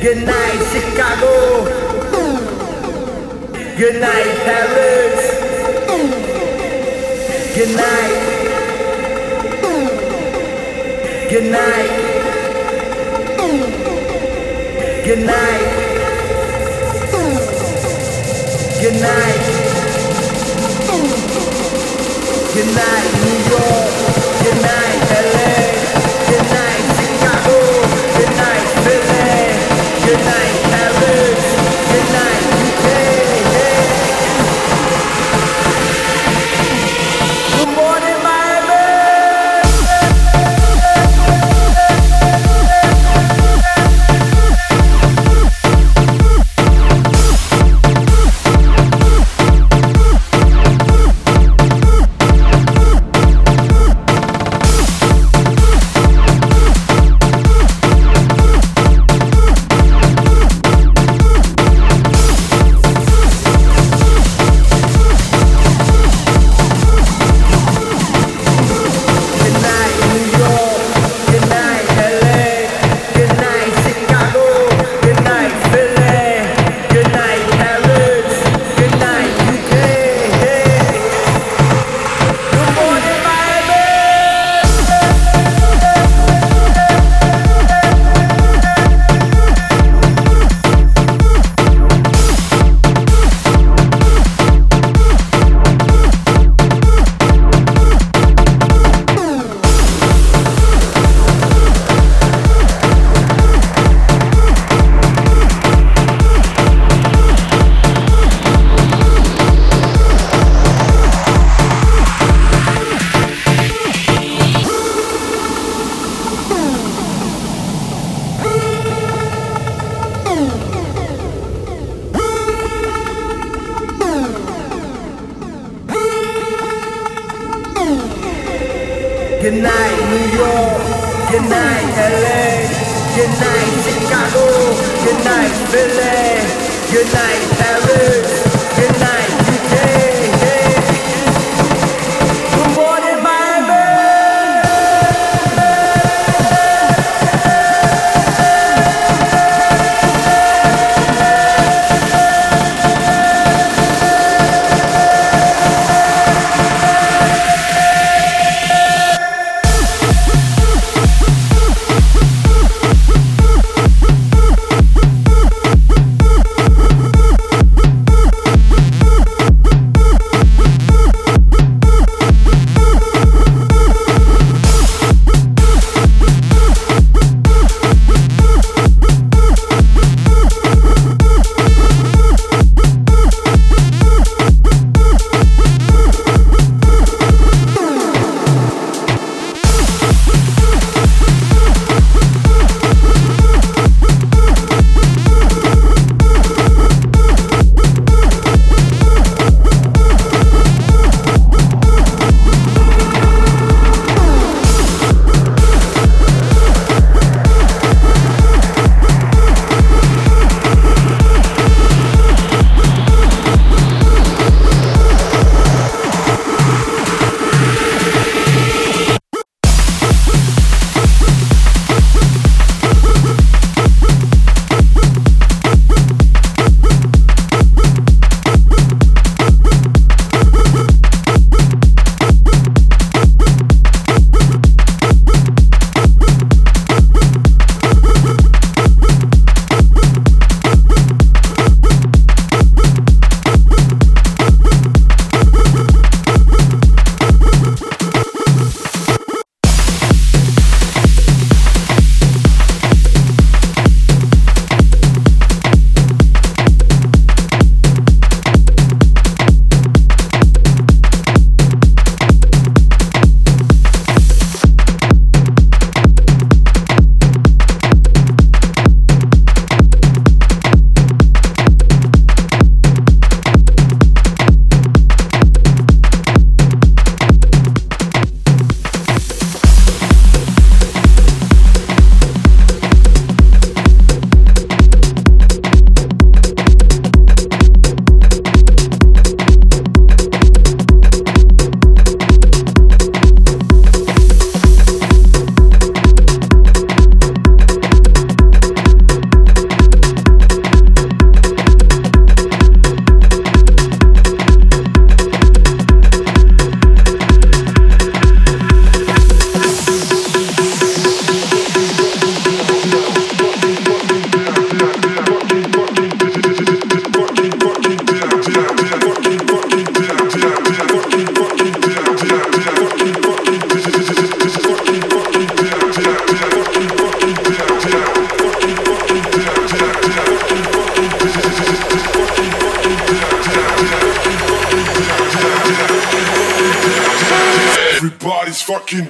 Good night, Chicago. Good night, Paris. Good night. Good night. Good night. Good night. Good night.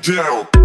Down.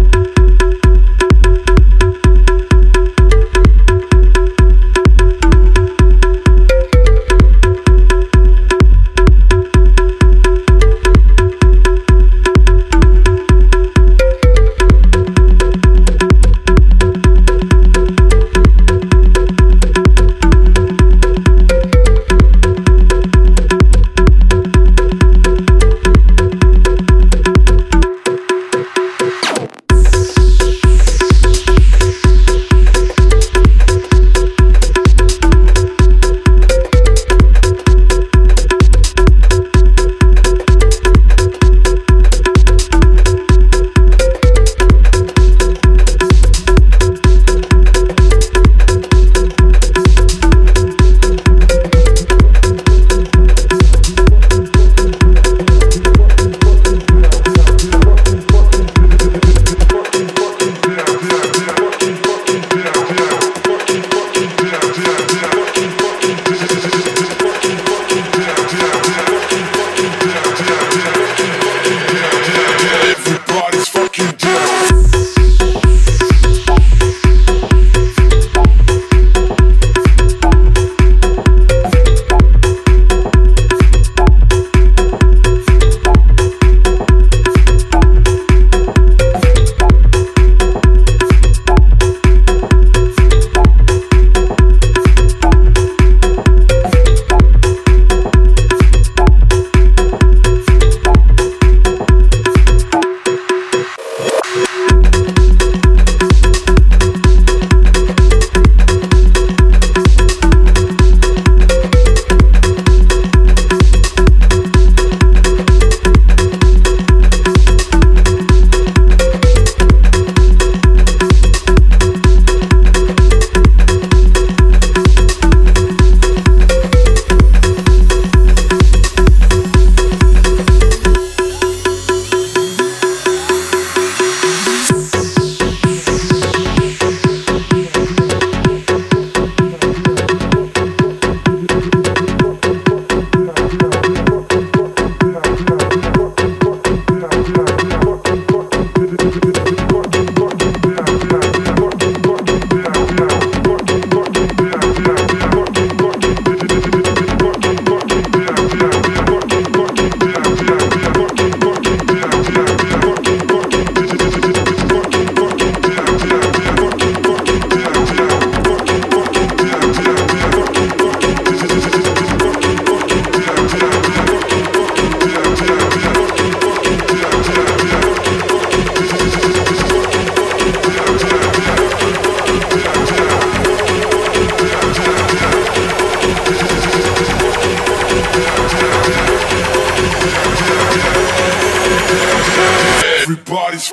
everybody's.